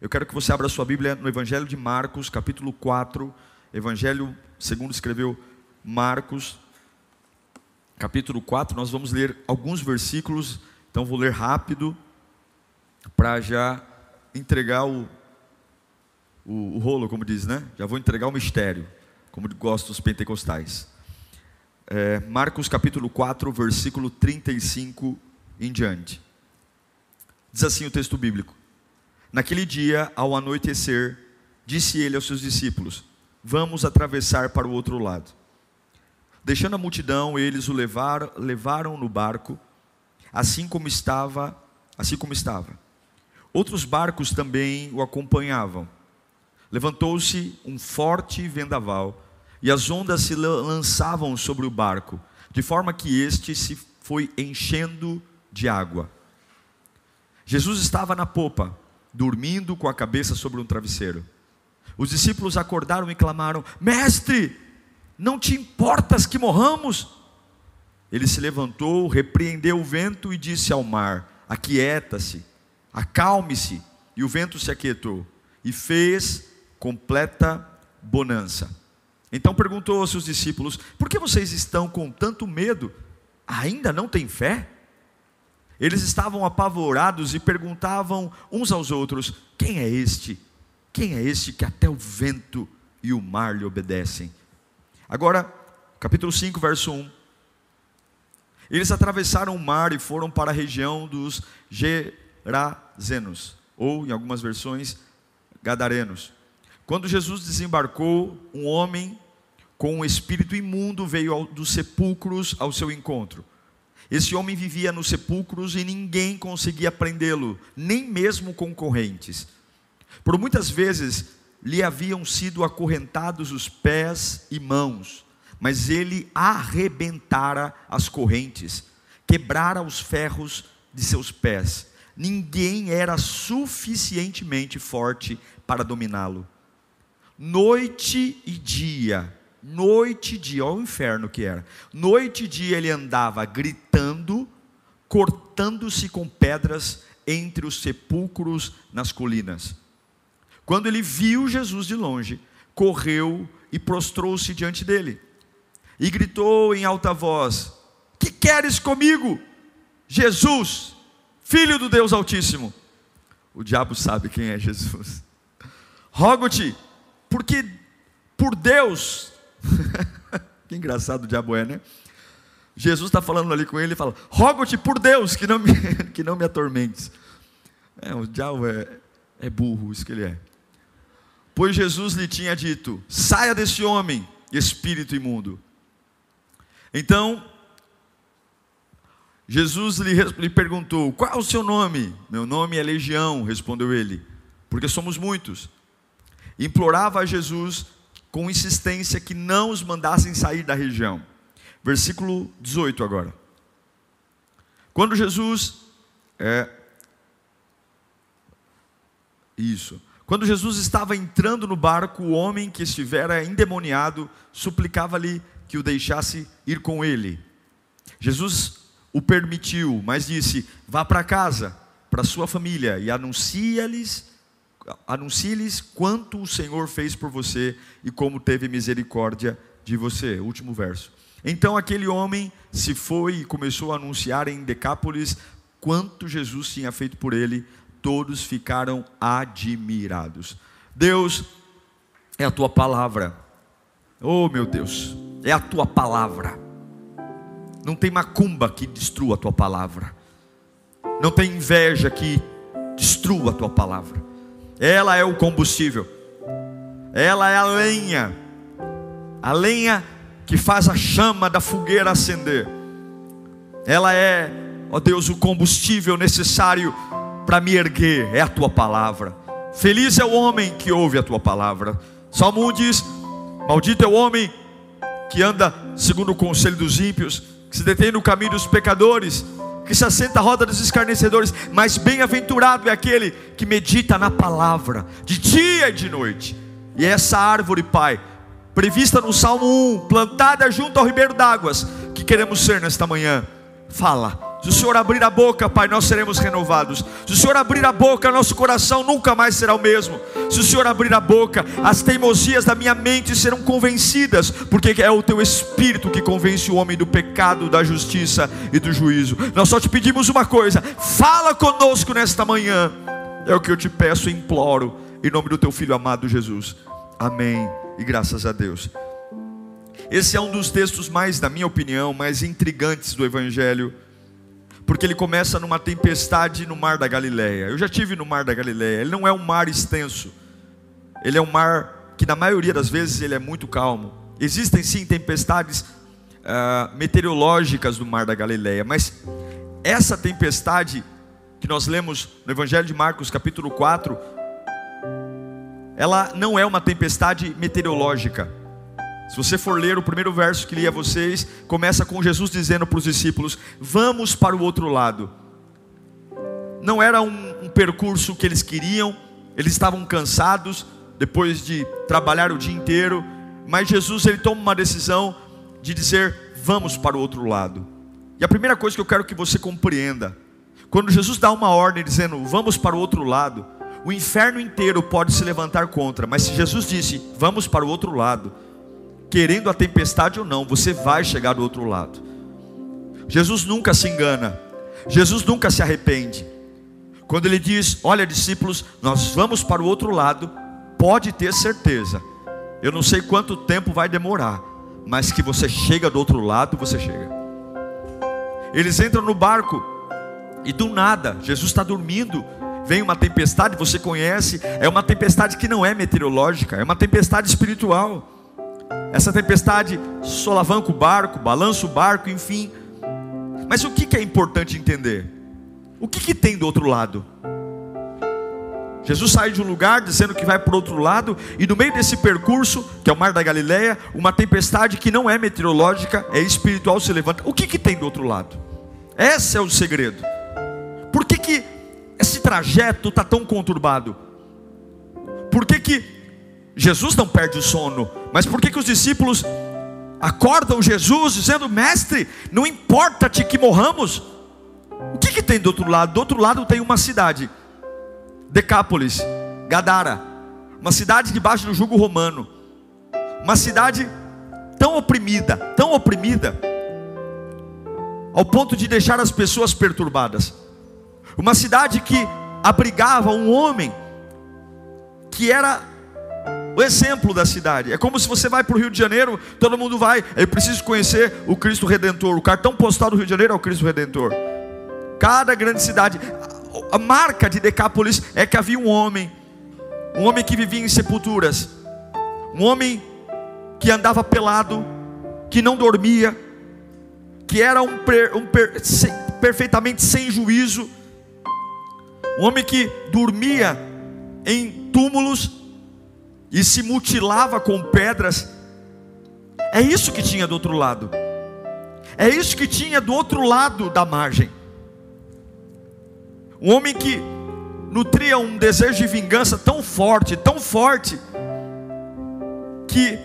Eu quero que você abra sua Bíblia no Evangelho de Marcos, capítulo 4. Evangelho segundo escreveu Marcos, capítulo 4. Nós vamos ler alguns versículos, então vou ler rápido para já entregar o, o, o, rolo, como diz, né? Já vou entregar o mistério, como gostam os pentecostais. É, Marcos capítulo 4, versículo 35 em diante. Diz assim o texto bíblico: Naquele dia, ao anoitecer, disse ele aos seus discípulos: Vamos atravessar para o outro lado. Deixando a multidão, eles o levaram, levaram no barco, assim como estava, assim como estava. Outros barcos também o acompanhavam. Levantou-se um forte vendaval e as ondas se lançavam sobre o barco, de forma que este se foi enchendo de água. Jesus estava na popa, dormindo com a cabeça sobre um travesseiro. Os discípulos acordaram e clamaram: Mestre, não te importas que morramos? Ele se levantou, repreendeu o vento e disse ao mar: Aquieta-se acalme-se. E o vento se aquietou e fez completa bonança. Então perguntou aos seus discípulos: Por que vocês estão com tanto medo? Ainda não têm fé? Eles estavam apavorados e perguntavam uns aos outros: Quem é este? Quem é este que até o vento e o mar lhe obedecem? Agora, capítulo 5, verso 1. Eles atravessaram o mar e foram para a região dos Gerazenos, ou em algumas versões, Gadarenos. Quando Jesus desembarcou, um homem com um espírito imundo veio dos sepulcros ao seu encontro. Esse homem vivia nos sepulcros e ninguém conseguia prendê-lo, nem mesmo concorrentes. Por muitas vezes lhe haviam sido acorrentados os pés e mãos, mas ele arrebentara as correntes, quebrara os ferros de seus pés ninguém era suficientemente forte para dominá-lo. Noite e dia, noite e dia, olha o inferno que era. Noite e dia ele andava gritando, cortando-se com pedras entre os sepulcros nas colinas. Quando ele viu Jesus de longe, correu e prostrou-se diante dele. E gritou em alta voz: Que queres comigo? Jesus, Filho do Deus Altíssimo. O diabo sabe quem é Jesus. Rogo-te, porque por Deus, que engraçado o diabo é, né? Jesus está falando ali com ele e fala: Rogo-te por Deus que não me, que não me atormentes. É, o diabo é, é burro, isso que ele é. Pois Jesus lhe tinha dito: Saia desse homem, espírito imundo. Então Jesus lhe, lhe perguntou: Qual é o seu nome? Meu nome é Legião, respondeu ele, porque somos muitos. Implorava a Jesus com insistência que não os mandassem sair da região. Versículo 18 agora. Quando Jesus é isso. Quando Jesus estava entrando no barco, o homem que estivera endemoniado suplicava-lhe que o deixasse ir com ele. Jesus o permitiu, mas disse: vá para casa, para sua família e anuncie-lhes anuncie-lhes quanto o Senhor fez por você e como teve misericórdia de você. Último verso. Então aquele homem se foi e começou a anunciar em Decápolis quanto Jesus tinha feito por ele. Todos ficaram admirados. Deus, é a tua palavra. Oh, meu Deus, é a tua palavra não tem macumba que destrua a tua palavra. Não tem inveja que destrua a tua palavra. Ela é o combustível. Ela é a lenha. A lenha que faz a chama da fogueira acender. Ela é, ó Deus, o combustível necessário para me erguer. É a tua palavra. Feliz é o homem que ouve a tua palavra. Salmo 1 diz: Maldito é o homem que anda segundo o conselho dos ímpios, que se detém no caminho dos pecadores, que se assenta à roda dos escarnecedores, mas bem-aventurado é aquele que medita na palavra, de dia e de noite. E essa árvore, Pai, prevista no Salmo 1, plantada junto ao ribeiro d'águas, que queremos ser nesta manhã. Fala se o Senhor abrir a boca, Pai, nós seremos renovados. Se o Senhor abrir a boca, nosso coração nunca mais será o mesmo. Se o Senhor abrir a boca, as teimosias da minha mente serão convencidas, porque é o teu espírito que convence o homem do pecado, da justiça e do juízo. Nós só te pedimos uma coisa: fala conosco nesta manhã. É o que eu te peço e imploro, em nome do teu filho amado Jesus. Amém. E graças a Deus. Esse é um dos textos mais, na minha opinião, mais intrigantes do Evangelho porque ele começa numa tempestade no mar da Galileia. Eu já tive no mar da Galileia. Ele não é um mar extenso. Ele é um mar que na maioria das vezes ele é muito calmo. Existem sim tempestades uh, meteorológicas no mar da Galileia, mas essa tempestade que nós lemos no Evangelho de Marcos, capítulo 4, ela não é uma tempestade meteorológica. Se você for ler o primeiro verso que li a vocês, começa com Jesus dizendo para os discípulos: Vamos para o outro lado. Não era um, um percurso que eles queriam, eles estavam cansados depois de trabalhar o dia inteiro, mas Jesus ele toma uma decisão de dizer: Vamos para o outro lado. E a primeira coisa que eu quero que você compreenda, quando Jesus dá uma ordem dizendo: Vamos para o outro lado, o inferno inteiro pode se levantar contra, mas se Jesus disse: Vamos para o outro lado querendo a tempestade ou não, você vai chegar do outro lado. Jesus nunca se engana, Jesus nunca se arrepende. Quando ele diz: Olha, discípulos, nós vamos para o outro lado, pode ter certeza. Eu não sei quanto tempo vai demorar, mas que você chega do outro lado, você chega. Eles entram no barco e do nada, Jesus está dormindo. Vem uma tempestade, você conhece, é uma tempestade que não é meteorológica, é uma tempestade espiritual. Essa tempestade solavanca o barco, balança o barco, enfim. Mas o que é importante entender? O que, que tem do outro lado? Jesus sai de um lugar dizendo que vai para o outro lado, e no meio desse percurso, que é o Mar da Galileia, uma tempestade que não é meteorológica, é espiritual, se levanta. O que, que tem do outro lado? Esse é o segredo. Por que, que esse trajeto está tão conturbado? Por que, que Jesus não perde o sono, mas por que, que os discípulos acordam Jesus dizendo: Mestre, não importa-te que morramos? O que, que tem do outro lado? Do outro lado tem uma cidade, Decápolis, Gadara, uma cidade debaixo do jugo romano, uma cidade tão oprimida, tão oprimida, ao ponto de deixar as pessoas perturbadas, uma cidade que abrigava um homem que era o exemplo da cidade. É como se você vai para o Rio de Janeiro, todo mundo vai, eu preciso conhecer o Cristo Redentor. O cartão postal do Rio de Janeiro é o Cristo Redentor. Cada grande cidade, a marca de Decápolis é que havia um homem, um homem que vivia em sepulturas, um homem que andava pelado, que não dormia, que era um, per, um per, sem, perfeitamente sem juízo, um homem que dormia em túmulos e se mutilava com pedras. É isso que tinha do outro lado. É isso que tinha do outro lado da margem. Um homem que nutria um desejo de vingança tão forte, tão forte, que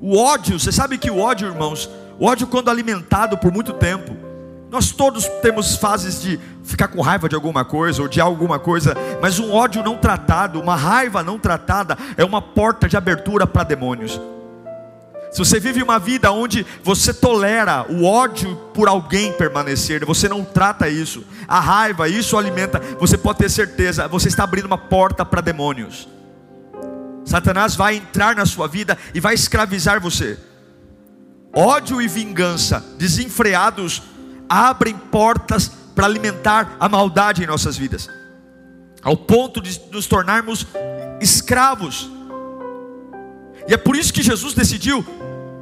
o ódio, você sabe que o ódio, irmãos, o ódio quando alimentado por muito tempo, nós todos temos fases de ficar com raiva de alguma coisa ou de alguma coisa, mas um ódio não tratado, uma raiva não tratada, é uma porta de abertura para demônios. Se você vive uma vida onde você tolera o ódio por alguém permanecer, você não trata isso, a raiva, isso alimenta, você pode ter certeza, você está abrindo uma porta para demônios. Satanás vai entrar na sua vida e vai escravizar você. Ódio e vingança desenfreados abrem portas para alimentar a maldade em nossas vidas, ao ponto de nos tornarmos escravos. E é por isso que Jesus decidiu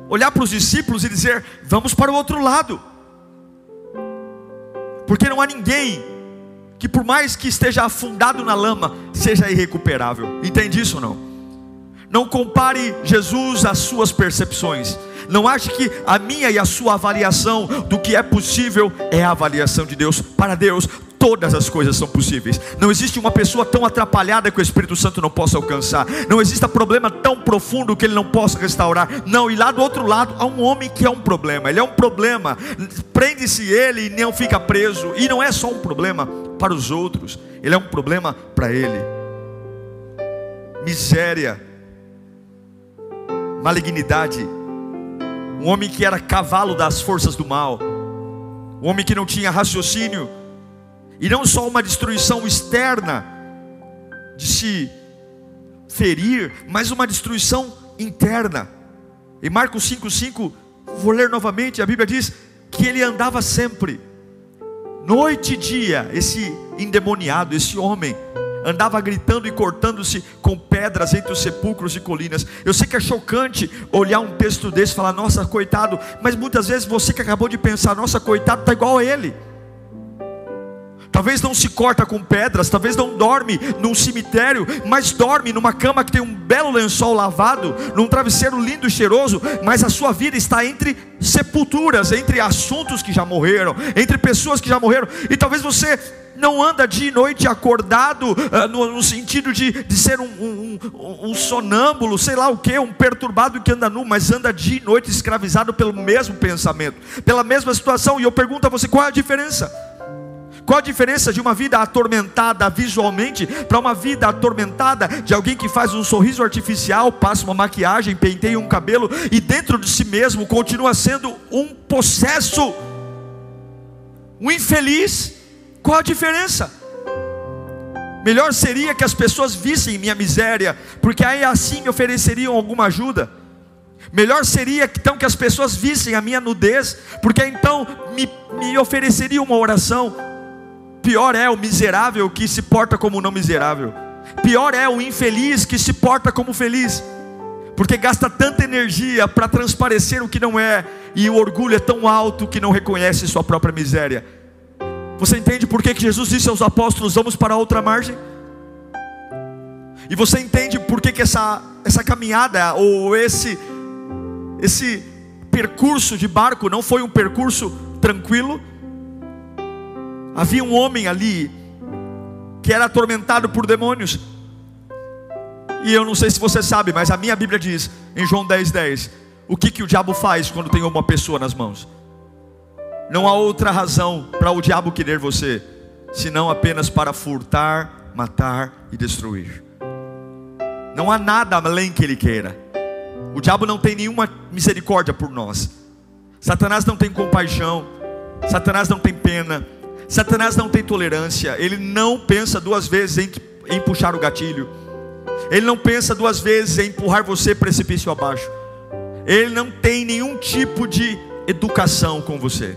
olhar para os discípulos e dizer: Vamos para o outro lado, porque não há ninguém que por mais que esteja afundado na lama, seja irrecuperável. Entende isso ou não? Não compare Jesus às suas percepções. Não ache que a minha e a sua avaliação do que é possível é a avaliação de Deus. Para Deus, todas as coisas são possíveis. Não existe uma pessoa tão atrapalhada que o Espírito Santo não possa alcançar. Não existe problema tão profundo que ele não possa restaurar. Não, e lá do outro lado há um homem que é um problema. Ele é um problema. Prende-se ele e não fica preso. E não é só um problema para os outros. Ele é um problema para ele. Miséria, malignidade. Um homem que era cavalo das forças do mal. Um homem que não tinha raciocínio e não só uma destruição externa, de se ferir, mas uma destruição interna. Em Marcos 5,5, vou ler novamente, a Bíblia diz que ele andava sempre, noite e dia, esse endemoniado, esse homem, andava gritando e cortando-se com pedras entre os sepulcros e colinas. Eu sei que é chocante olhar um texto desse e falar, nossa, coitado, mas muitas vezes você que acabou de pensar, nossa, coitado, está igual a ele talvez não se corta com pedras, talvez não dorme num cemitério, mas dorme numa cama que tem um belo lençol lavado, num travesseiro lindo e cheiroso, mas a sua vida está entre sepulturas, entre assuntos que já morreram, entre pessoas que já morreram, e talvez você não anda dia e noite acordado, uh, no, no, sentido de, de ser um, um, um, um, sonâmbulo, sei lá o que, um perturbado que anda nu, mas anda dia e noite escravizado pelo mesmo pensamento, pela mesma situação. E eu pergunto a você: qual é a diferença? Qual a diferença de uma vida atormentada visualmente para uma vida atormentada de alguém que faz um sorriso artificial, passa uma maquiagem, penteia um cabelo e dentro de si mesmo continua sendo um possesso, um infeliz? Qual a diferença? Melhor seria que as pessoas vissem minha miséria, porque aí assim me ofereceriam alguma ajuda. Melhor seria então que as pessoas vissem a minha nudez, porque então me, me ofereceriam uma oração. Pior é o miserável que se porta como não miserável. Pior é o infeliz que se porta como feliz. Porque gasta tanta energia para transparecer o que não é, e o orgulho é tão alto que não reconhece sua própria miséria. Você entende por que, Jesus disse aos apóstolos: Vamos para outra margem? E você entende por que, que essa, essa caminhada, ou esse, esse percurso de barco, não foi um percurso tranquilo? Havia um homem ali que era atormentado por demônios. E eu não sei se você sabe, mas a minha Bíblia diz em João 10:10, 10, o que que o diabo faz quando tem uma pessoa nas mãos? Não há outra razão para o diabo querer você, senão apenas para furtar, matar e destruir. Não há nada além que ele queira. O diabo não tem nenhuma misericórdia por nós. Satanás não tem compaixão. Satanás não tem pena. Satanás não tem tolerância, ele não pensa duas vezes em, em puxar o gatilho, ele não pensa duas vezes em empurrar você precipício abaixo, ele não tem nenhum tipo de educação com você,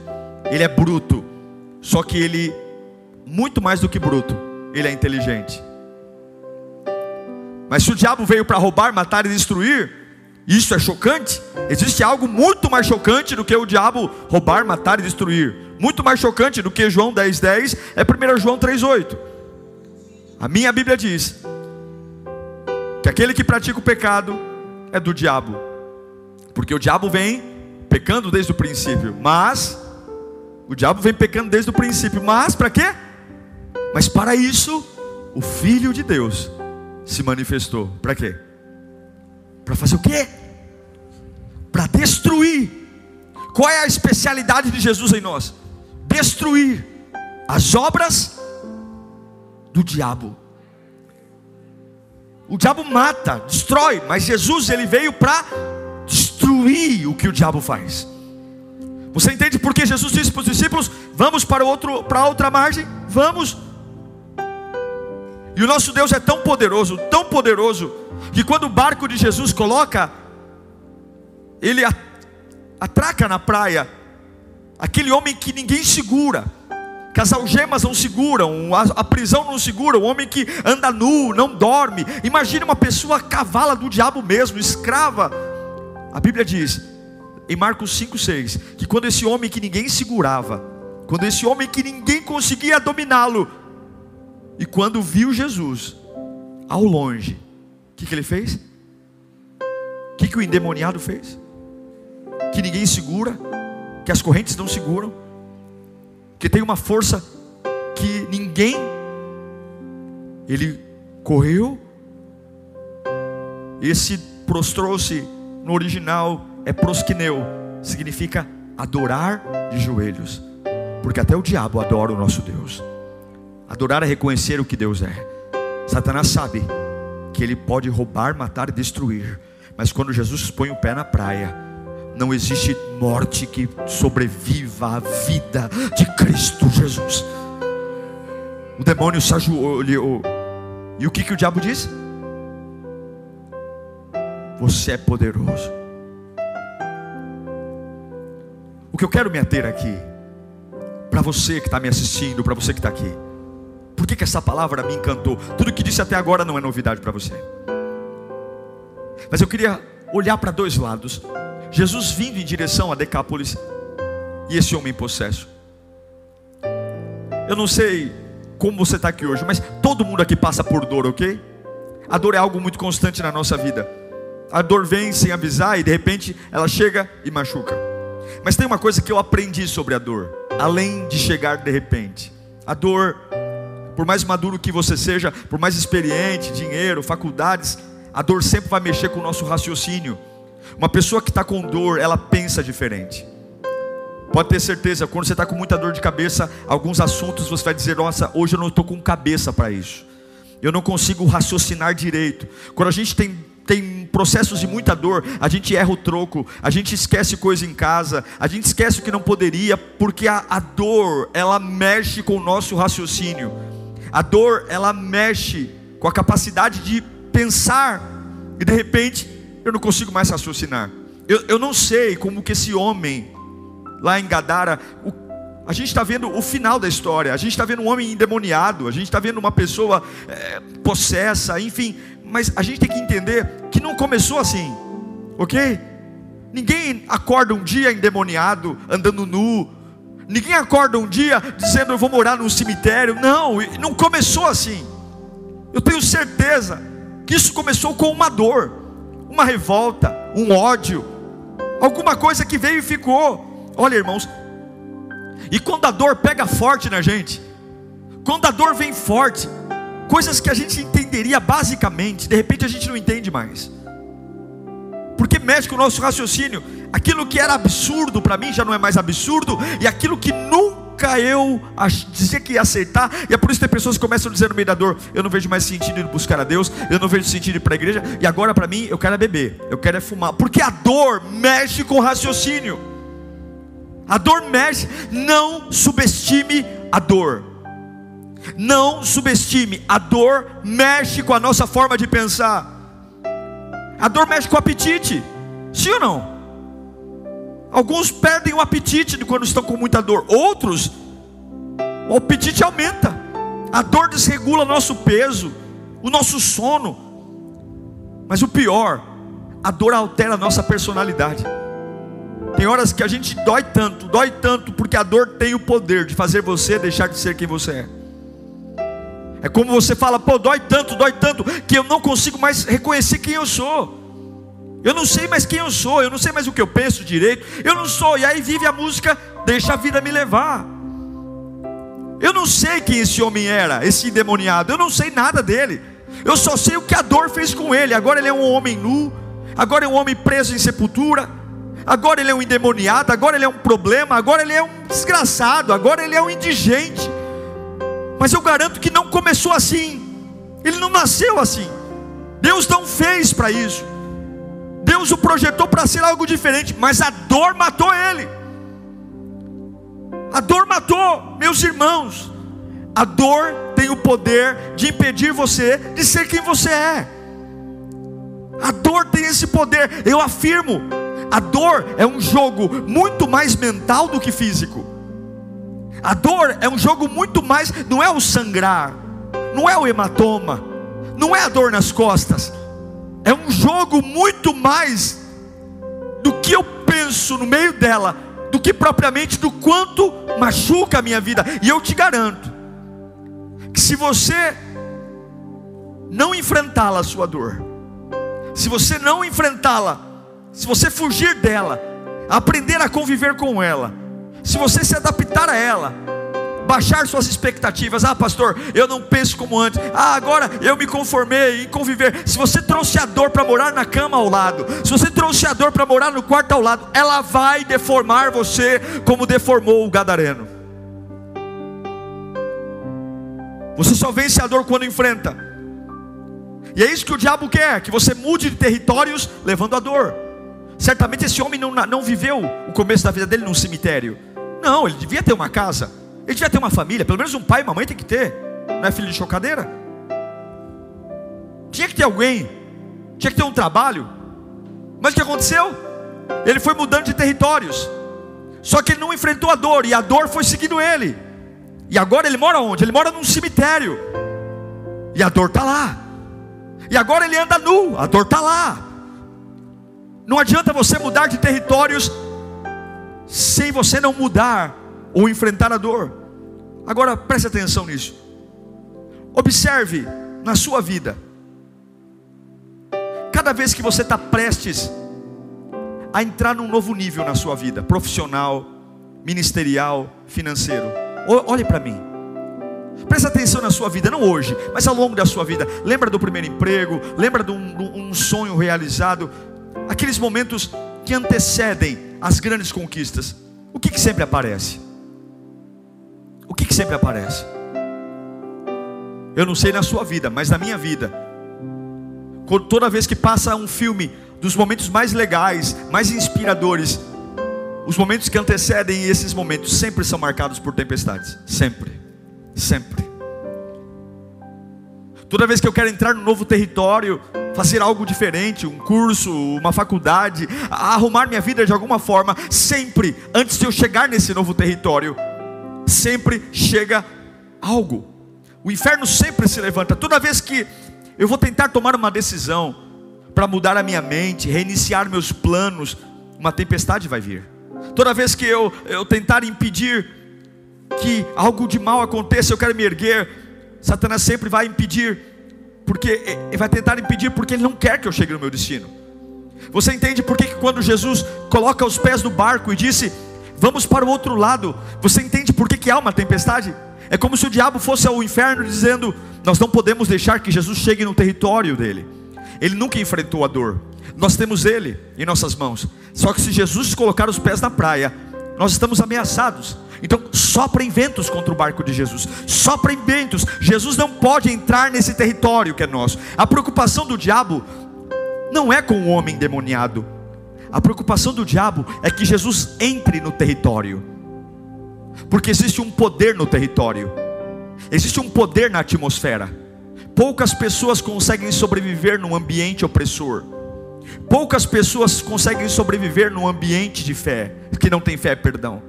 ele é bruto, só que ele, muito mais do que bruto, ele é inteligente. Mas se o diabo veio para roubar, matar e destruir, isso é chocante? Existe algo muito mais chocante do que o diabo roubar, matar e destruir. Muito mais chocante do que João 10,10 10, é 1 João 3,8. A minha Bíblia diz que aquele que pratica o pecado é do diabo, porque o diabo vem pecando desde o princípio, mas o diabo vem pecando desde o princípio, mas para quê? Mas para isso, o Filho de Deus se manifestou. Para quê? Para fazer o quê? Para destruir. Qual é a especialidade de Jesus em nós? Destruir as obras do diabo. O diabo mata, destrói, mas Jesus ele veio para destruir o que o diabo faz. Você entende por que Jesus disse para os discípulos: "Vamos para outro para outra margem? Vamos". E o nosso Deus é tão poderoso, tão poderoso, que quando o barco de Jesus coloca, ele atraca na praia, aquele homem que ninguém segura, que as algemas não seguram, a, prisão não segura, o homem que anda nu, não dorme. Imagine uma pessoa cavala do diabo mesmo, escrava. A Bíblia diz, em Marcos 5,6, que quando esse homem que ninguém segurava, quando esse homem que ninguém conseguia dominá-lo, E quando viu Jesus ao longe, o que, que ele fez? O que, que o endemoniado fez? Que ninguém segura, que as correntes não seguram, que tem uma força que ninguém. Ele correu, esse prostrou-se no original é prosquineu, significa adorar de joelhos, porque até o diabo adora o nosso Deus. Adorar é reconhecer o que Deus é. Satanás sabe que ele pode roubar, matar e destruir, mas quando Jesus põe o pé na praia, não existe morte que sobreviva à vida de Cristo Jesus. O demônio se ajoelhou. E o que, que o diabo disse? Você é poderoso. O que eu quero me ater aqui, para você que está me assistindo, para você que está aqui, por que, que essa palavra me encantou? Tudo que disse até agora não é novidade para você. Mas eu queria olhar para dois lados. Jesus vindo em direção a Decápolis e esse homem possesso. Eu não sei como você está aqui hoje, mas todo mundo aqui passa por dor, ok? A dor é algo muito constante na nossa vida. A dor vem sem avisar e de repente ela chega e machuca. Mas tem uma coisa que eu aprendi sobre a dor, além de chegar de repente. A dor, por mais maduro que você seja, por mais experiente, dinheiro, faculdades, a dor sempre vai mexer com o nosso raciocínio. Uma pessoa que está com dor, ela pensa diferente. Pode ter certeza, quando você está com muita dor de cabeça, alguns assuntos você vai dizer: Nossa, hoje eu não estou com cabeça para isso. Eu não consigo raciocinar direito. Quando a gente tem tem processos de muita dor, a gente erra o troco, a gente esquece coisa em casa, a gente esquece o que não poderia, porque a, a dor, ela mexe com o nosso raciocínio, a dor, ela mexe com a capacidade de pensar, e de repente, eu não consigo mais raciocinar. Eu, eu não sei como que esse homem, lá em Gadara, o, a gente está vendo o final da história, a gente está vendo um homem endemoniado, a gente está vendo uma pessoa é, possessa, enfim, mas a gente tem que entender que não começou assim, ok? Ninguém acorda um dia endemoniado, andando nu. Ninguém acorda um dia dizendo eu vou morar num cemitério. Não, não começou assim. Eu tenho certeza que isso começou com uma dor, uma revolta, um ódio, alguma coisa que veio e ficou. Olha, irmãos, e quando a dor pega forte na gente, quando a dor vem forte, coisas que a gente entenderia basicamente, de repente a gente não entende mais, porque mexe com o nosso raciocínio. Aquilo que era absurdo para mim já não é mais absurdo, e aquilo que nunca eu dizia que ia acertar, e é por isso que tem pessoas que começam a dizer no meio da dor: eu não vejo mais sentido em buscar a Deus, eu não vejo sentido ir para a igreja, e agora para mim eu quero é beber, eu quero é fumar, porque a dor mexe com o raciocínio. A dor mexe, não subestime a dor. Não subestime, a dor mexe com a nossa forma de pensar. A dor mexe com o apetite, sim ou não? Alguns perdem o apetite quando estão com muita dor, outros, o apetite aumenta. A dor desregula nosso peso, o nosso sono. Mas o pior, a dor altera a nossa personalidade. Tem horas que a gente dói tanto, dói tanto, porque a dor tem o poder de fazer você deixar de ser quem você é. É como você fala, pô, dói tanto, dói tanto, que eu não consigo mais reconhecer quem eu sou. Eu não sei mais quem eu sou, eu não sei mais o que eu penso direito, eu não sou, e aí vive a música, deixa a vida me levar. Eu não sei quem esse homem era, esse endemoniado, eu não sei nada dele, eu só sei o que a dor fez com ele. Agora ele é um homem nu, agora é um homem preso em sepultura, agora ele é um endemoniado, agora ele é um problema, agora ele é um desgraçado, agora ele é um indigente. Mas eu garanto que não começou assim. Ele não nasceu assim. Deus não fez para isso. Deus o projetou para ser algo diferente, mas a dor matou ele. A dor matou, meus irmãos. A dor tem o poder de impedir você de ser quem você é. A dor tem esse poder, eu afirmo. A dor é um jogo muito mais mental do que físico. A dor é um jogo muito mais, não é o sangrar, não é o hematoma, não é a dor nas costas, é um jogo muito mais do que eu penso no meio dela, do que propriamente do quanto machuca a minha vida. E eu te garanto, que se você não enfrentá-la, a sua dor, se você não enfrentá-la, se você fugir dela, aprender a conviver com ela, se você se adaptar a ela, baixar suas expectativas. Ah, pastor, eu não penso como antes. Ah, agora eu me conformei em conviver. Se você trouxe a dor para morar na cama ao lado, se você trouxe a dor para morar no quarto ao lado, ela vai deformar você como deformou o gadareno. Você só vence a dor quando enfrenta. E é isso que o diabo quer: que você mude de territórios levando a dor. Certamente esse homem não, não viveu o começo da vida dele num cemitério. Não, ele devia ter uma casa. Ele devia ter uma família, pelo menos um pai e uma mãe tem que ter. Não é filho de chocadeira? Tinha que ter alguém, tinha que ter um trabalho. Mas o que aconteceu? Ele foi mudando de territórios. Só que ele não enfrentou a dor, e a dor foi seguindo ele. E agora ele mora onde? Ele mora num cemitério. E a dor está lá. E agora ele anda nu, a dor está lá. Não adianta você mudar de territórios sem você não mudar ou enfrentar a dor. Agora preste atenção nisso. Observe na sua vida. Cada vez que você está prestes a entrar num novo nível na sua vida, profissional, ministerial, financeiro, olhe para mim. Preste atenção na sua vida, não hoje, mas ao longo da sua vida. Lembra do primeiro emprego, lembra de um, um sonho realizado, aqueles momentos que antecedem as grandes conquistas. O que, que sempre aparece? O que, que sempre aparece? Eu não sei na sua vida, mas na minha vida, toda vez que passa um filme dos momentos mais legais, mais inspiradores, os momentos que antecedem esses momentos sempre são marcados por tempestades. Sempre, sempre. Toda vez que eu quero entrar num novo território, fazer algo diferente, um curso, uma faculdade, arrumar minha vida de alguma forma, sempre, antes de eu chegar nesse novo território, sempre chega algo. O inferno sempre se levanta. Toda vez que eu vou tentar tomar uma decisão para mudar a minha mente, reiniciar meus planos, uma tempestade vai vir. Toda vez que eu, eu tentar impedir que algo de mal aconteça, eu quero me erguer, Satanás sempre vai impedir, porque ele vai tentar impedir porque ele não quer que eu chegue no meu destino. Você entende por que quando Jesus coloca os pés no barco e disse: Vamos para o outro lado. Você entende por que, que há uma tempestade? É como se o diabo fosse ao inferno dizendo: Nós não podemos deixar que Jesus chegue no território dele. Ele nunca enfrentou a dor. Nós temos ele em nossas mãos. Só que se Jesus colocar os pés na praia, nós estamos ameaçados. Então, soprem ventos contra o barco de Jesus. Soprem ventos. Jesus não pode entrar nesse território que é nosso. A preocupação do diabo não é com o homem demoniado a preocupação do diabo é que Jesus entre no território, porque existe um poder no território, existe um poder na atmosfera. Poucas pessoas conseguem sobreviver num ambiente opressor. Poucas pessoas conseguem sobreviver num ambiente de fé, que não tem fé, perdão.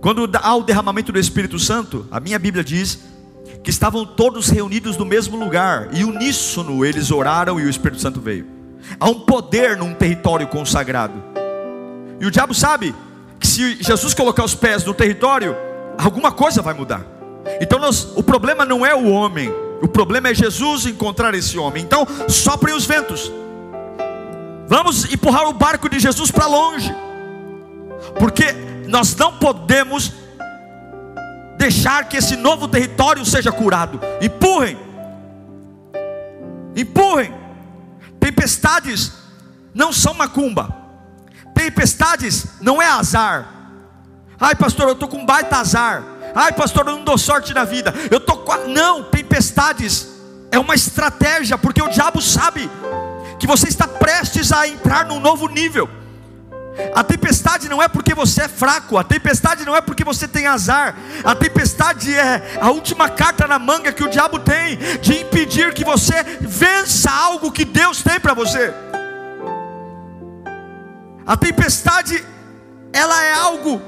Quando há o derramamento do Espírito Santo, a minha Bíblia diz que estavam todos reunidos no mesmo lugar, e uníssono eles oraram e o Espírito Santo veio. Há um poder num território consagrado. E o diabo sabe que se Jesus colocar os pés no território, alguma coisa vai mudar. Então nós, o problema não é o homem, o problema é Jesus encontrar esse homem. Então soprem os ventos. Vamos empurrar o barco de Jesus para longe. Porque nós não podemos deixar que esse novo território seja curado. Empurrem. Empurrem. Tempestades não são macumba. Tempestades não é azar. Ai, pastor, eu estou com baita azar. Ai, pastor, eu não dou sorte na vida. Eu tô com... Não, tempestades é uma estratégia, porque o diabo sabe que você está prestes a entrar num novo nível. A tempestade não é porque você é fraco, a tempestade não é porque você tem azar, a tempestade é a última carta na manga que o diabo tem de impedir que você vença algo que Deus tem para você. A tempestade, ela é algo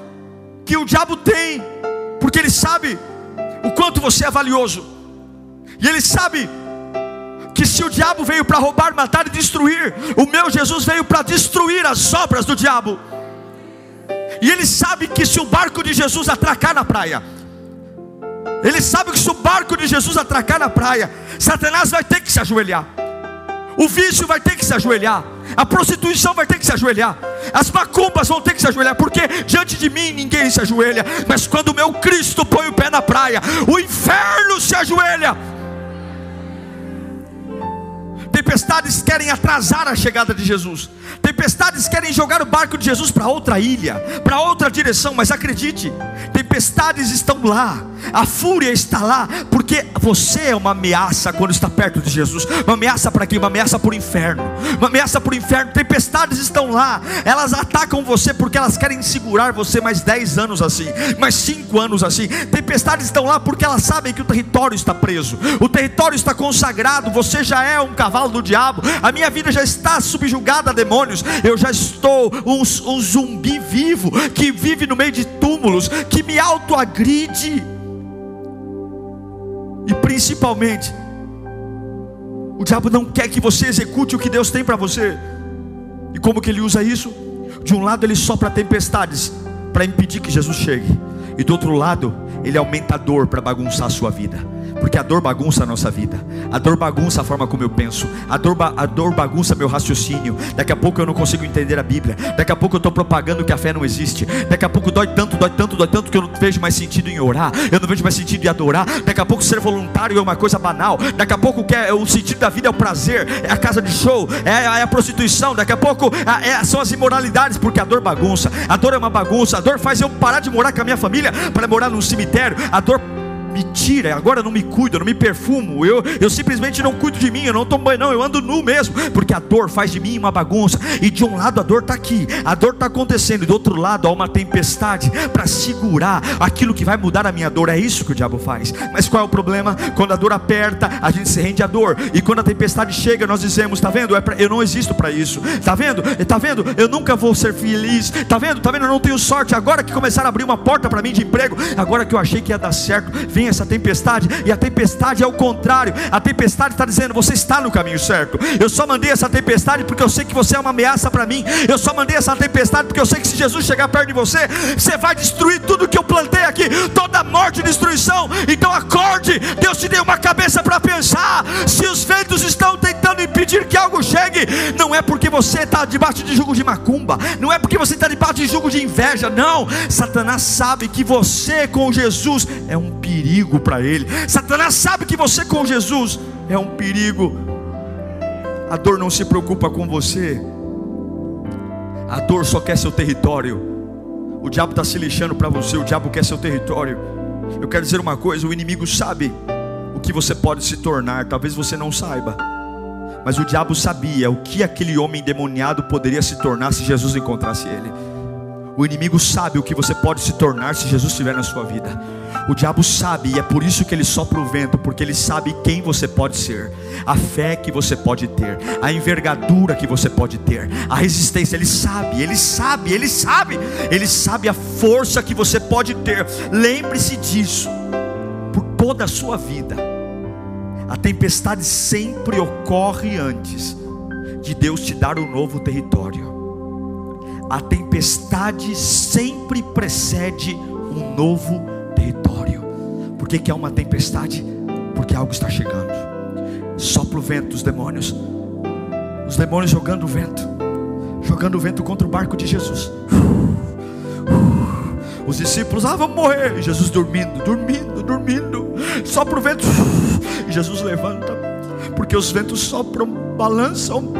que o diabo tem, porque ele sabe o quanto você é valioso, e ele sabe que se o diabo veio para roubar, matar e destruir, o meu Jesus veio para destruir as obras do diabo. E ele sabe que se o barco de Jesus atracar na praia, Ele sabe que se o barco de Jesus atracar na praia, Satanás vai ter que se ajoelhar. O vício vai ter que se ajoelhar. A prostituição vai ter que se ajoelhar. As macumbas vão ter que se ajoelhar. Porque diante de mim ninguém se ajoelha. Mas quando o meu Cristo põe o pé na praia, o inferno se ajoelha. Tempestades querem atrasar a chegada de Jesus. Tempestades querem jogar o barco de Jesus para outra ilha, para outra direção, mas acredite, tempestades estão lá, a fúria está lá, porque você é uma ameaça quando está perto de Jesus. Uma ameaça para quê? Uma ameaça para o inferno. Uma ameaça para o inferno. Tempestades estão lá, elas atacam você porque elas querem segurar você mais 10 anos assim, mais 5 anos assim. Tempestades estão lá porque elas sabem que o território está preso, o território está consagrado. Você já é um cavalo do diabo, a minha vida já está subjugada a demônios eu já estou um, um zumbi vivo, que vive no meio de túmulos, que me autoagride. E principalmente, o diabo não quer que você execute o que Deus tem para você. E como que ele usa isso? De um lado ele sopra tempestades para impedir que Jesus chegue, e do outro lado ele aumenta a dor para bagunçar a sua vida porque a dor bagunça a nossa vida, a dor bagunça a forma como eu penso, a dor, a dor bagunça meu raciocínio. Daqui a pouco eu não consigo entender a Bíblia, daqui a pouco eu estou propagando que a fé não existe, daqui a pouco dói tanto, dói tanto, dói tanto que eu não vejo mais sentido em orar, eu não vejo mais sentido em adorar. Daqui a pouco ser voluntário é uma coisa banal, daqui a pouco é, o sentido da vida é o prazer, é a casa de show, é, é a prostituição, daqui a pouco é, é, são as imoralidades, porque a dor bagunça, a dor é uma bagunça, a dor faz eu parar de morar com a minha família para morar num cemitério, a dor me tira, agora não me cuido, não me perfumo, eu, eu simplesmente não cuido de mim, eu não tomo banho, não, eu ando nu mesmo, porque a dor faz de mim uma bagunça, e de um lado a dor está aqui, a dor está acontecendo, e do outro lado há uma tempestade para segurar aquilo que vai mudar a minha dor, é isso que o diabo faz. Mas qual é o problema? Quando a dor aperta, a gente se rende à dor, e quando a tempestade chega, nós dizemos: está vendo? É eu não existo para isso, está vendo? Está vendo? Eu nunca vou ser feliz, está vendo? Está vendo? Eu não tenho sorte. Agora que começaram a abrir uma porta para mim de emprego, agora que eu achei que ia dar certo, vem essa tempestade, e a tempestade é o contrário. A tempestade está dizendo: você está no caminho certo. Eu só mandei essa tempestade porque eu sei que você é uma ameaça para mim. Eu só mandei essa tempestade porque eu sei que se Jesus chegar perto de você, você vai destruir tudo que eu plantei aqui, toda morte e destruição. Então acorde, Deus te deu uma cabeça para pensar. Se os ventos estão tentando impedir que algo chegue, não é porque você está debaixo de jugo de macumba, não é porque você está debaixo de jugo de inveja, não. Satanás sabe que você com Jesus é um perigo para ele. Satanás sabe que você com Jesus é um perigo. A dor não se preocupa com você. A dor só quer seu território. O diabo está se lixando para você. O diabo quer seu território. Eu quero dizer uma coisa: o inimigo sabe o que você pode se tornar. Talvez você não saiba. Mas o diabo sabia o que aquele homem endemoniado poderia se tornar se Jesus encontrasse ele. O inimigo sabe o que você pode se tornar se Jesus estiver na sua vida. O diabo sabe, e é por isso que ele sopra o vento, porque ele sabe quem você pode ser, a fé que você pode ter, a envergadura que você pode ter, a resistência. Ele sabe, ele sabe, ele sabe, ele sabe a força que você pode ter. Lembre-se disso, por toda a sua vida. A tempestade sempre ocorre antes de Deus te dar um novo território a tempestade sempre precede um novo território. Por que, que é uma tempestade? Porque algo está chegando. Sopra o vento dos demônios. Os demônios jogando o vento, jogando o vento contra o barco de Jesus. Os discípulos, ah, vamos morrer. E Jesus dormindo, dormindo, dormindo. Sopra o vento. E Jesus levanta, porque os ventos sopram, balançam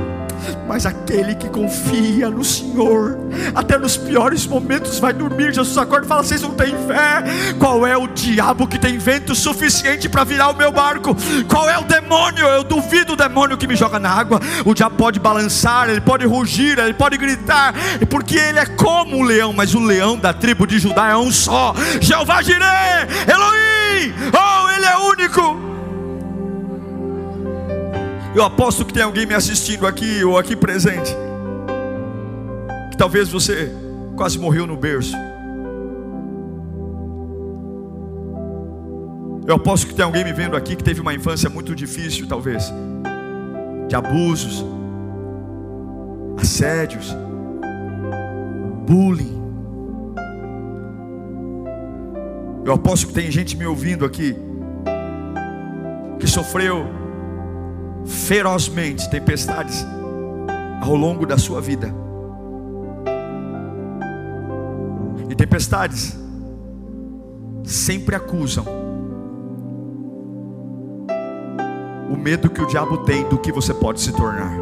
mas aquele que confia no Senhor, até nos piores momentos, vai dormir. Jesus acorda e fala: Vocês não têm fé? Qual é o diabo que tem vento suficiente para virar o meu barco? Qual é o demônio? Eu duvido o demônio que me joga na água. O diabo pode balançar, ele pode rugir, ele pode gritar, porque ele é como o leão, mas o leão da tribo de Judá é um só: Jeová Jireh, Elohim, oh, ele é único. Eu aposto que tem alguém me assistindo aqui ou aqui presente. Que talvez você quase morreu no berço. Eu aposto que tem alguém me vendo aqui que teve uma infância muito difícil, talvez, de abusos, assédios, bullying. Eu aposto que tem gente me ouvindo aqui que sofreu ferozmente tempestades ao longo da sua vida. E tempestades sempre acusam o medo que o diabo tem do que você pode se tornar.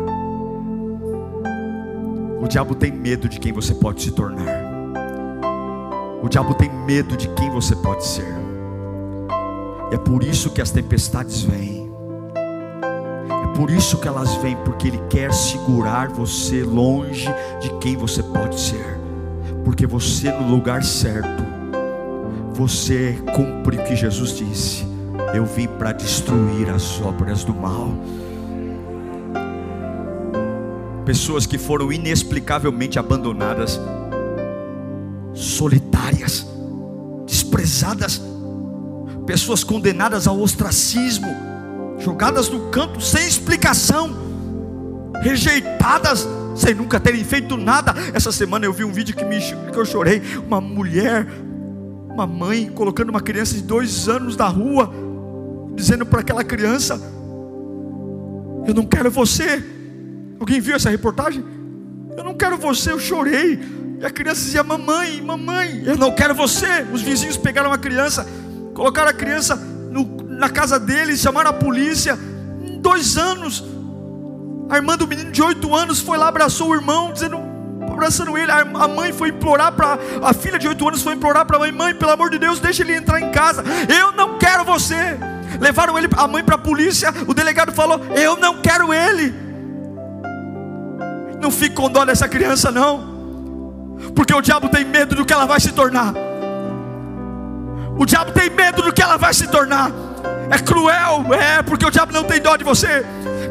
O diabo tem medo de quem você pode se tornar. O diabo tem medo de quem você pode ser. E é por isso que as tempestades vêm. Por isso que elas vêm, porque Ele quer segurar você longe de quem você pode ser. Porque você no lugar certo, você cumpre o que Jesus disse. Eu vim para destruir as obras do mal. Pessoas que foram inexplicavelmente abandonadas, solitárias, desprezadas, pessoas condenadas ao ostracismo, jogadas no canto sem explicação, rejeitadas sem nunca terem feito nada. Essa semana eu vi um vídeo que, me, que eu chorei. Uma mulher, uma mãe, colocando uma criança de dois anos na rua, dizendo para aquela criança: Eu não quero você. Alguém viu essa reportagem? Eu não quero você, eu chorei. E a criança dizia: Mamãe, mamãe, eu não quero você. Os vizinhos pegaram a criança, colocaram a criança na casa deles, chamaram a polícia. Dois anos, a irmã do menino de oito anos foi lá, abraçou o irmão, dizendo, abraçando ele. A mãe foi implorar para a filha de oito anos foi implorar para a mãe: Mãe, pelo amor de Deus, deixa ele entrar em casa. Eu não quero você. Levaram ele, a mãe para a polícia. O delegado falou: Eu não quero ele. Não fique com dó dessa criança, não. Porque o diabo tem medo do que ela vai se tornar. O diabo tem medo do que ela vai se tornar. É cruel, é, porque o diabo não tem dó de você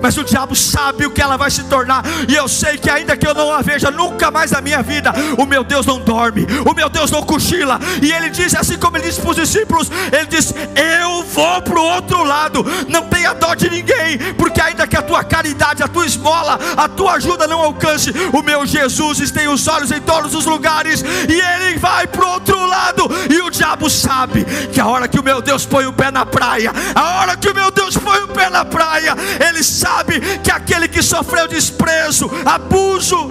mas o diabo sabe o que ela vai se tornar, e eu sei que ainda que eu não a veja nunca mais na minha vida, o meu Deus não dorme, o meu Deus não cochila, e ele diz assim como ele disse para os discípulos: ele diz, Eu vou para o outro lado, não tenha dó de ninguém, porque ainda que a tua caridade, a tua esmola, a tua ajuda não alcance, o meu Jesus tem os olhos em todos os lugares, e ele vai para o outro lado, e o diabo sabe que a hora que o meu Deus põe o pé na praia, a hora que o meu Deus põe o pé na praia, ele sabe sabe que aquele que sofreu desprezo, abuso,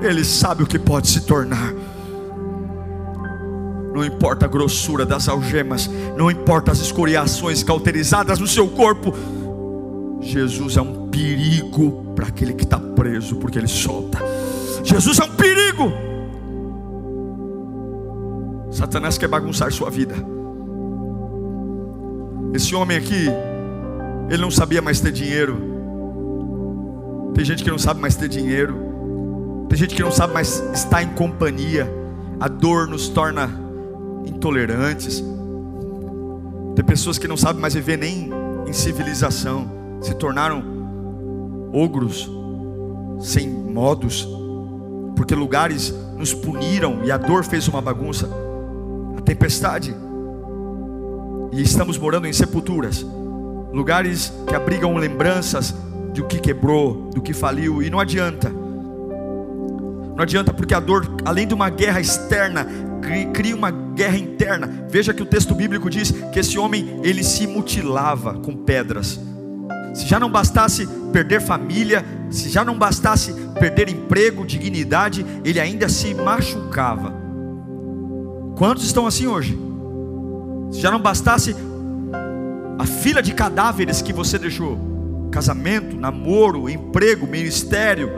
ele sabe o que pode se tornar. Não importa a grossura das algemas, não importa as escoriações cauterizadas no seu corpo, Jesus é um perigo para aquele que está preso, porque ele solta. Jesus é um perigo. Satanás quer bagunçar sua vida. Esse homem aqui, ele não sabia mais ter dinheiro. Tem gente que não sabe mais ter dinheiro. Tem gente que não sabe mais estar em companhia. A dor nos torna intolerantes. Tem pessoas que não sabem mais viver nem em civilização. Se tornaram ogros, sem modos. Porque lugares nos puniram e a dor fez uma bagunça. A tempestade. E estamos morando em sepulturas lugares que abrigam lembranças do que quebrou, do que faliu, e não adianta. Não adianta porque a dor, além de uma guerra externa, cria uma guerra interna. Veja que o texto bíblico diz que esse homem ele se mutilava com pedras. Se já não bastasse perder família, se já não bastasse perder emprego, dignidade, ele ainda se machucava. Quantos estão assim hoje? Se já não bastasse a fila de cadáveres que você deixou casamento, namoro, emprego, ministério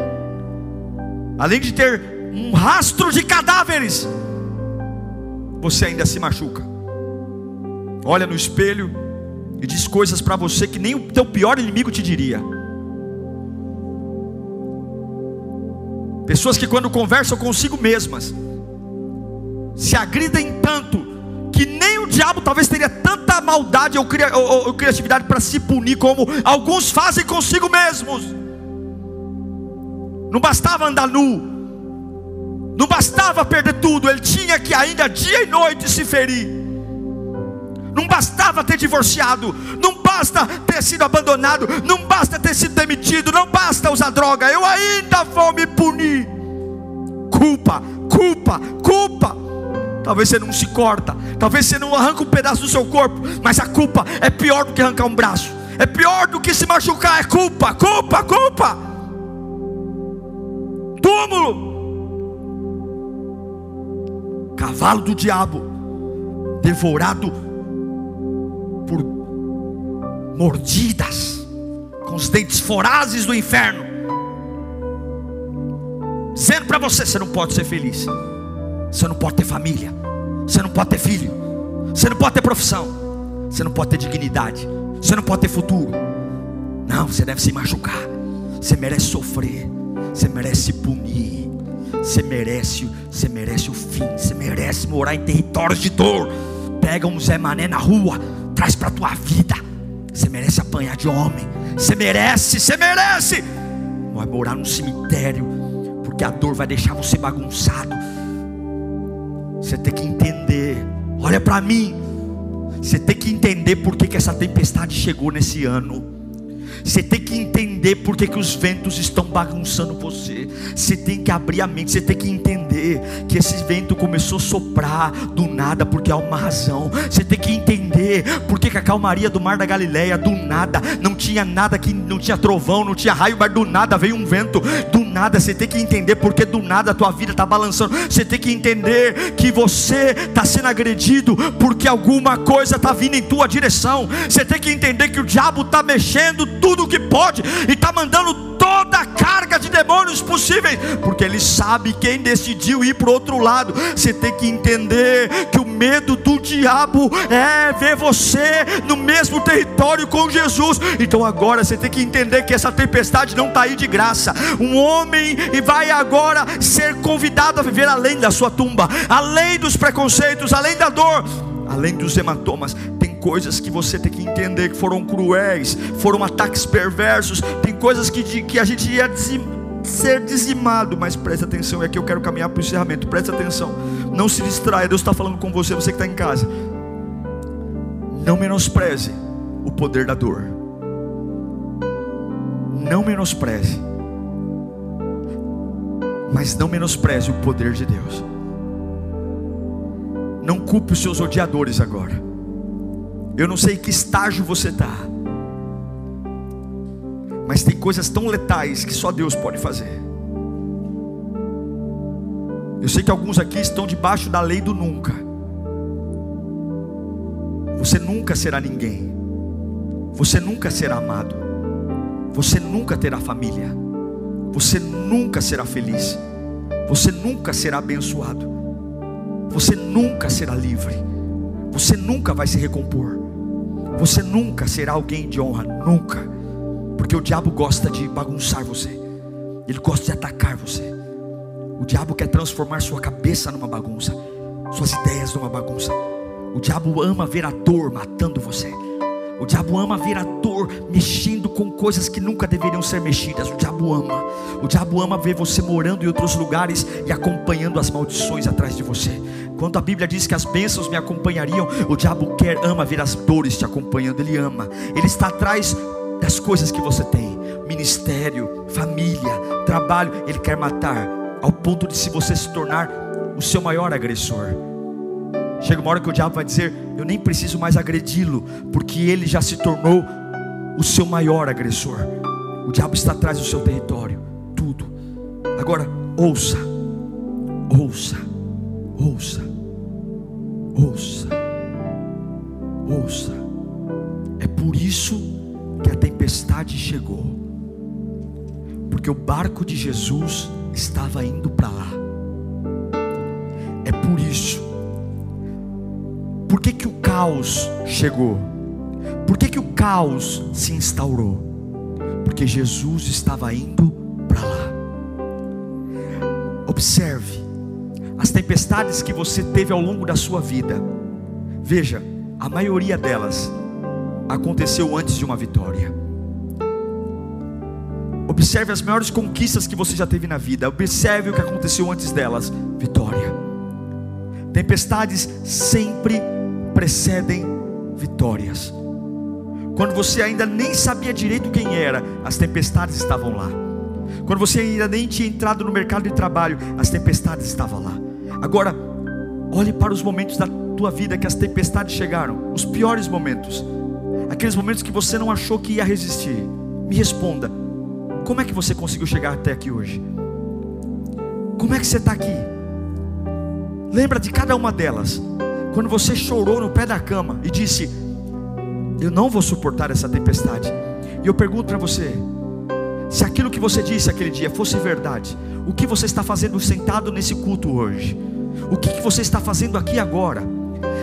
além de ter um rastro de cadáveres, você ainda se machuca. Olha no espelho e diz coisas para você que nem o teu pior inimigo te diria. Pessoas que quando conversam consigo mesmas se agridem tanto que nem o diabo talvez teria tanta maldade ou, ou, ou criatividade para se punir como alguns fazem consigo mesmos. Não bastava andar nu, não bastava perder tudo, ele tinha que ainda dia e noite se ferir. Não bastava ter divorciado, não basta ter sido abandonado, não basta ter sido demitido, não basta usar droga, eu ainda vou me punir. Culpa, culpa, culpa. Talvez você não se corta, talvez você não arranca um pedaço do seu corpo, mas a culpa é pior do que arrancar um braço, é pior do que se machucar, é culpa, culpa, culpa. Túmulo, cavalo do diabo, devorado por mordidas, com os dentes forazes do inferno, dizendo para você: você não pode ser feliz, você não pode ter família, você não pode ter filho, você não pode ter profissão, você não pode ter dignidade, você não pode ter futuro. Não, você deve se machucar, você merece sofrer, você merece punir. Você merece, você merece o fim, você merece morar em territórios de dor. Pega um Zé Mané na rua, traz para tua vida. Você merece apanhar de homem. Você merece, você merece. Vai morar num cemitério, porque a dor vai deixar você bagunçado. Você tem que entender. Olha para mim. Você tem que entender por que, que essa tempestade chegou nesse ano. Você tem que entender por que, que os ventos estão bagunçando você. Você tem que abrir a mente, você tem que entender que esse vento começou a soprar do nada, porque há uma razão. Você tem que entender por que, que a calmaria do mar da Galileia, do nada, não tinha nada que não tinha trovão, não tinha raio, mas do nada veio um vento. Do nada, você tem que entender porque do nada a tua vida está balançando. Você tem que entender que você está sendo agredido porque alguma coisa está vindo em tua direção. Você tem que entender que o diabo está mexendo tudo tudo que pode e está mandando toda a carga de demônios possíveis, porque ele sabe quem decidiu ir para o outro lado. Você tem que entender que o medo do diabo é ver você no mesmo território com Jesus. Então agora você tem que entender que essa tempestade não está aí de graça. Um homem e vai agora ser convidado a viver além da sua tumba, além dos preconceitos, além da dor, além dos hematomas coisas que você tem que entender que foram cruéis, foram ataques perversos, tem coisas que, que a gente ia dizim, ser dizimado, mas preste atenção, é que eu quero caminhar para o encerramento, preste atenção, não se distraia, Deus está falando com você, você que está em casa, não menospreze o poder da dor, não menospreze, mas não menospreze o poder de Deus. Não culpe os seus odiadores agora. Eu não sei em que estágio você está, mas tem coisas tão letais que só Deus pode fazer. Eu sei que alguns aqui estão debaixo da lei do nunca. Você nunca será ninguém. Você nunca será amado. Você nunca terá família. Você nunca será feliz. Você nunca será abençoado. Você nunca será livre. Você nunca vai se recompor. Você nunca será alguém de honra, nunca. Porque o diabo gosta de bagunçar você. Ele gosta de atacar você. O diabo quer transformar sua cabeça numa bagunça, suas ideias numa bagunça. O diabo ama ver a dor matando você. O diabo ama ver a dor mexendo com coisas que nunca deveriam ser mexidas. O diabo ama. O diabo ama ver você morando em outros lugares e acompanhando as maldições atrás de você. Quando a Bíblia diz que as bênçãos me acompanhariam, o diabo quer, ama ver as dores te acompanhando. Ele ama. Ele está atrás das coisas que você tem: ministério, família, trabalho. Ele quer matar ao ponto de se você se tornar o seu maior agressor. Chega uma hora que o diabo vai dizer: Eu nem preciso mais agredi-lo, porque ele já se tornou o seu maior agressor. O diabo está atrás do seu território, tudo. Agora, ouça, ouça, ouça, ouça, ouça. É por isso que a tempestade chegou, porque o barco de Jesus estava indo para lá. É por isso por que, que o caos chegou? Por que, que o caos se instaurou? Porque Jesus estava indo para lá. Observe as tempestades que você teve ao longo da sua vida. Veja, a maioria delas aconteceu antes de uma vitória. Observe as maiores conquistas que você já teve na vida. Observe o que aconteceu antes delas. Vitória. Tempestades sempre precedem vitórias. Quando você ainda nem sabia direito quem era, as tempestades estavam lá. Quando você ainda nem tinha entrado no mercado de trabalho, as tempestades estavam lá. Agora, Olhe para os momentos da tua vida que as tempestades chegaram, os piores momentos, aqueles momentos que você não achou que ia resistir. Me responda: como é que você conseguiu chegar até aqui hoje? Como é que você está aqui? Lembra de cada uma delas. Quando você chorou no pé da cama e disse: Eu não vou suportar essa tempestade. E eu pergunto para você: se aquilo que você disse aquele dia fosse verdade, o que você está fazendo sentado nesse culto hoje? O que, que você está fazendo aqui agora?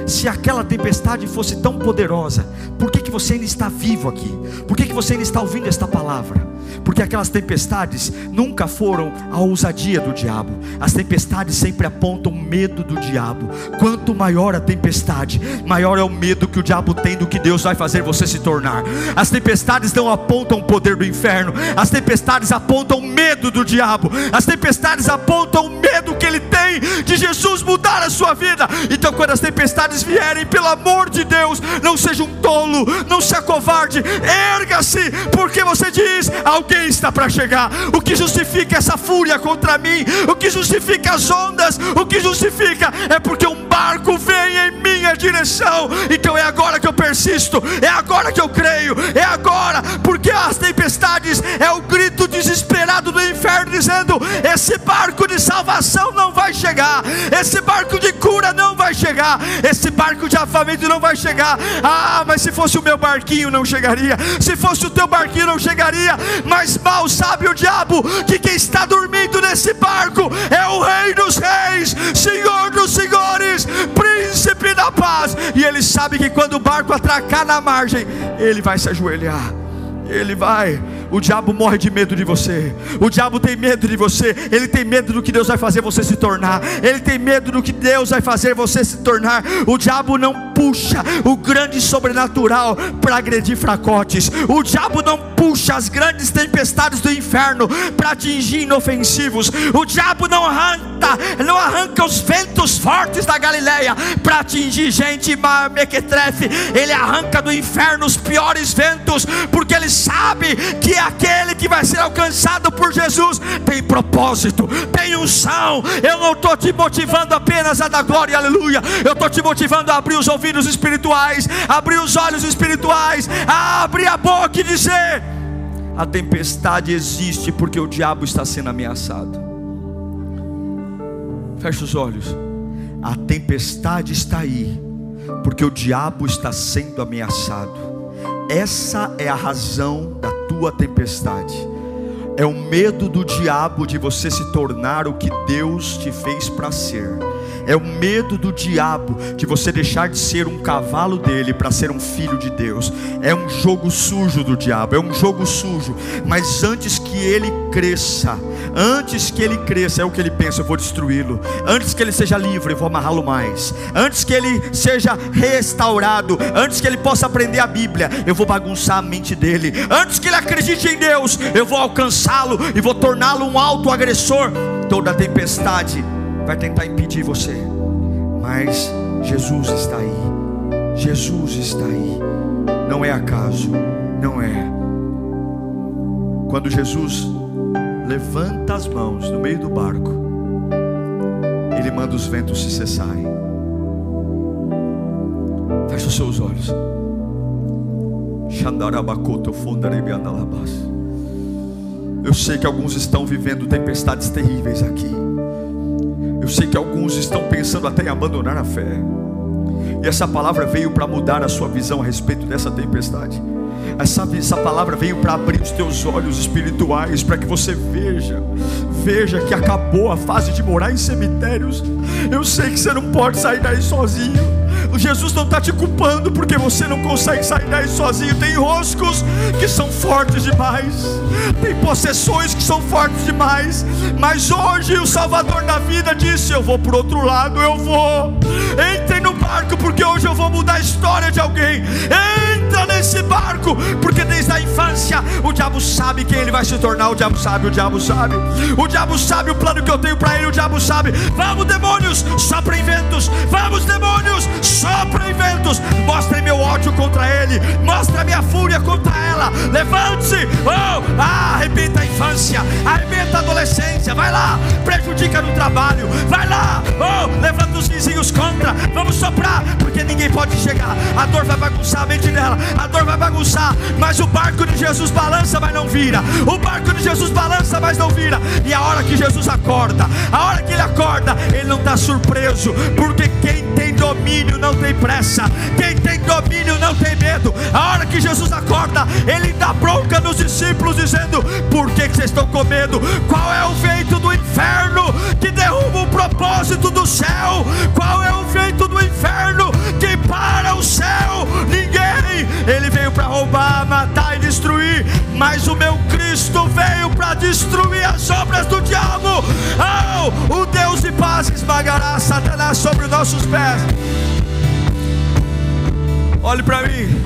Se aquela tempestade fosse tão poderosa, por que, que você ainda está vivo aqui? Por que, que você ainda está ouvindo esta palavra? Porque aquelas tempestades nunca foram a ousadia do diabo, as tempestades sempre apontam medo do diabo. Quanto maior a tempestade, maior é o medo que o diabo tem do que Deus vai fazer você se tornar. As tempestades não apontam o poder do inferno, as tempestades apontam o medo do diabo, as tempestades apontam o medo que ele tem de Jesus mudar a sua vida. Então, quando as tempestades vierem, pelo amor de Deus, não seja um tolo, não se acovarde, erga-se, porque você diz: alguém está para chegar. O que justifica essa fúria contra mim? O que justifica as ondas? O que justifica é porque um barco vem em minha direção. Então é agora que eu persisto, é agora que eu creio, é agora, porque as tempestades é o grito desesperado do inferno dizendo: esse barco de salvação não vai chegar, esse barco de cura não vai chegar, esse barco de avamento não vai chegar. Ah, mas se fosse o meu barquinho não chegaria, se fosse o teu barquinho não chegaria, mas mal sabe o diabo que quem está dormindo nesse barco é o Rei dos Reis, Senhor dos Senhores, Príncipe da Paz, e ele sabe que quando o barco atracar na margem, ele vai se ajoelhar, ele vai o diabo morre de medo de você. O diabo tem medo de você. Ele tem medo do que Deus vai fazer você se tornar. Ele tem medo do que Deus vai fazer você se tornar. O diabo não puxa o grande sobrenatural para agredir fracotes. O diabo não puxa as grandes tempestades do inferno para atingir inofensivos. O diabo não arranca, não arranca os ventos fortes da Galileia para atingir gente mequetrefe. Ele arranca do inferno os piores ventos, porque ele sabe que aquele que vai ser alcançado por Jesus tem propósito, tem unção. Eu não estou te motivando apenas a dar glória, aleluia. Eu estou te motivando a abrir os ouvidos espirituais, abrir os olhos espirituais, a abrir a boca e dizer: a tempestade existe porque o diabo está sendo ameaçado. Feche os olhos. A tempestade está aí porque o diabo está sendo ameaçado. Essa é a razão da tua tempestade. É o medo do diabo de você se tornar o que Deus te fez para ser é o medo do diabo de você deixar de ser um cavalo dele para ser um filho de Deus. É um jogo sujo do diabo, é um jogo sujo. Mas antes que ele cresça, antes que ele cresça, é o que ele pensa: eu vou destruí-lo. Antes que ele seja livre, eu vou amarrá-lo mais. Antes que ele seja restaurado, antes que ele possa aprender a Bíblia, eu vou bagunçar a mente dele. Antes que ele acredite em Deus, eu vou alcançá-lo e vou torná-lo um alto agressor. Toda tempestade vai tentar impedir você, mas Jesus está aí. Jesus está aí. Não é acaso, não é. Quando Jesus levanta as mãos no meio do barco, ele manda os ventos se cessarem. Feche os seus olhos. Eu sei que alguns estão vivendo tempestades terríveis aqui. Eu sei que alguns estão pensando até em abandonar a fé. E essa palavra veio para mudar a sua visão a respeito dessa tempestade. Essa, essa palavra veio para abrir os teus olhos espirituais, para que você veja, veja que acabou a fase de morar em cemitérios. Eu sei que você não pode sair daí sozinho. Jesus não está te culpando porque você não consegue sair daí sozinho. Tem roscos que são fortes demais, tem possessões que são fortes demais. Mas hoje o Salvador da vida disse: Eu vou para outro lado, eu vou. Entrem no barco porque hoje eu vou mudar a história de alguém. Entra nesse barco porque desde a infância. O diabo sabe quem ele vai se tornar. O diabo sabe, o diabo sabe. O diabo sabe o plano que eu tenho para ele. O diabo sabe. Vamos, demônios, soprem ventos. Vamos, demônios, soprem ventos. Mostrem meu ódio contra ele. Mostra minha fúria contra ela. Levante-se. Oh, ah, arrebenta a infância. Arrebenta a adolescência. Vai lá. Prejudica no trabalho. Vai lá. Oh, levanta os vizinhos contra. Vamos soprar. Porque ninguém pode chegar. A dor vai bagunçar a mente dela. A vai bagunçar. Mas o barco de Jesus balança, mas não vira. O barco de Jesus balança, mas não vira. E a hora que Jesus acorda, a hora que ele acorda, ele não está surpreso. Porque quem tem domínio não tem pressa. Quem tem domínio não tem medo. A hora que Jesus acorda, ele dá bronca nos discípulos, dizendo: Por que, que vocês estão com medo? Qual é o vento do inferno que derruba o propósito do céu? Qual é Mas o meu Cristo veio para destruir as obras do diabo. Oh, o Deus de paz esmagará Satanás sobre os nossos pés. Olhe para mim.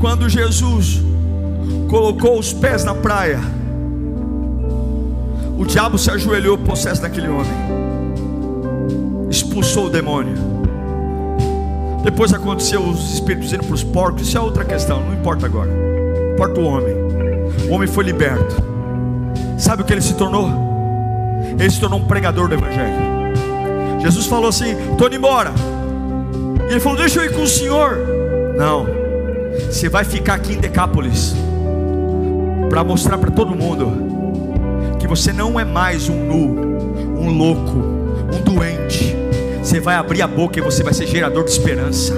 Quando Jesus colocou os pés na praia, o diabo se ajoelhou possesso daquele homem, expulsou o demônio. Depois aconteceu os espíritos indo para os porcos, isso é outra questão, não importa agora. Importa o homem. O homem foi liberto. Sabe o que ele se tornou? Ele se tornou um pregador do Evangelho. Jesus falou assim: estou indo embora. E ele falou: Deixa eu ir com o senhor. Não, você vai ficar aqui em Decápolis para mostrar para todo mundo que você não é mais um nu, um louco, um doente. Você vai abrir a boca e você vai ser gerador de esperança.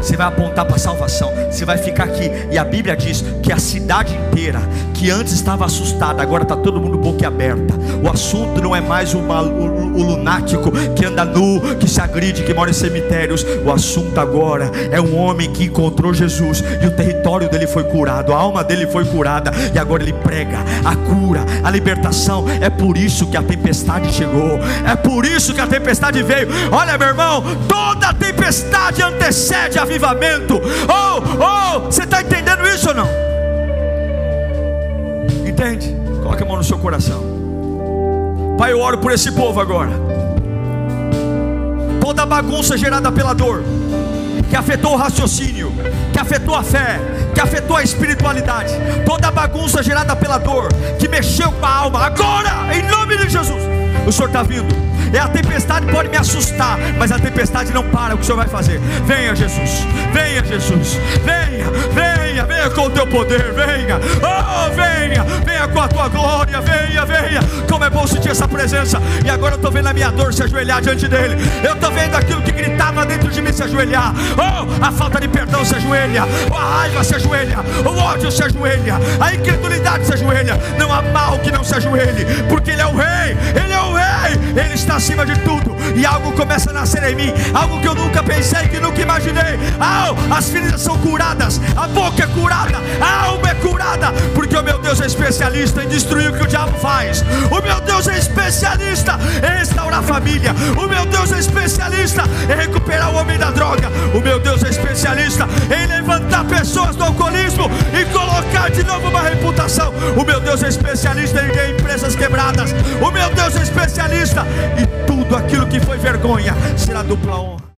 Você vai apontar para a salvação. Você vai ficar aqui. E a Bíblia diz que a cidade inteira, que antes estava assustada, agora está todo mundo boca aberta. O assunto não é mais o, o lunático que anda nu, que se agride, que mora em cemitérios. O assunto agora é um homem que encontrou Jesus e o território dele foi curado, a alma dele foi curada. E agora ele prega a cura, a libertação. É por isso que a tempestade chegou. É por isso que a tempestade veio. Olha, meu irmão, toda tempestade antecede avivamento. Oh, oh, você está entendendo isso ou não? Entende? Coloque a mão no seu coração. Pai, eu oro por esse povo agora. Toda bagunça gerada pela dor, que afetou o raciocínio, que afetou a fé, que afetou a espiritualidade, toda bagunça gerada pela dor, que mexeu com a alma, agora, em nome de Jesus, o Senhor está vindo é a tempestade pode me assustar, mas a tempestade não para. O que o Senhor vai fazer? Venha, Jesus. Venha, Jesus. Venha, venha, venha com o teu poder. Venha, oh, venha, venha com a tua glória. Venha, venha. Como é bom sentir essa presença. E agora eu estou vendo a minha dor se ajoelhar diante dele. Eu estou vendo aquilo que gritava dentro de mim se ajoelhar. Oh, a falta de perdão se ajoelha. Oh, a raiva se ajoelha. O ódio se ajoelha. A incredulidade se ajoelha. Não há mal que não se ajoelhe, porque Ele é o Rei. Ele é o Rei. Ele está acima de tudo, e algo começa a nascer em mim, algo que eu nunca pensei, que nunca imaginei. Oh, as feridas são curadas, a boca é curada, a alma é curada, porque o meu Deus é especialista em destruir o que o diabo faz. O meu Deus é especialista em restaurar a família. O meu Deus é especialista em recuperar o homem da droga. O meu Deus é especialista em levantar pessoas do alcoolismo e colocar de novo uma reputação. O meu Deus é especialista em empresas quebradas. O meu Deus é especialista e tudo aquilo que foi vergonha será dupla honra.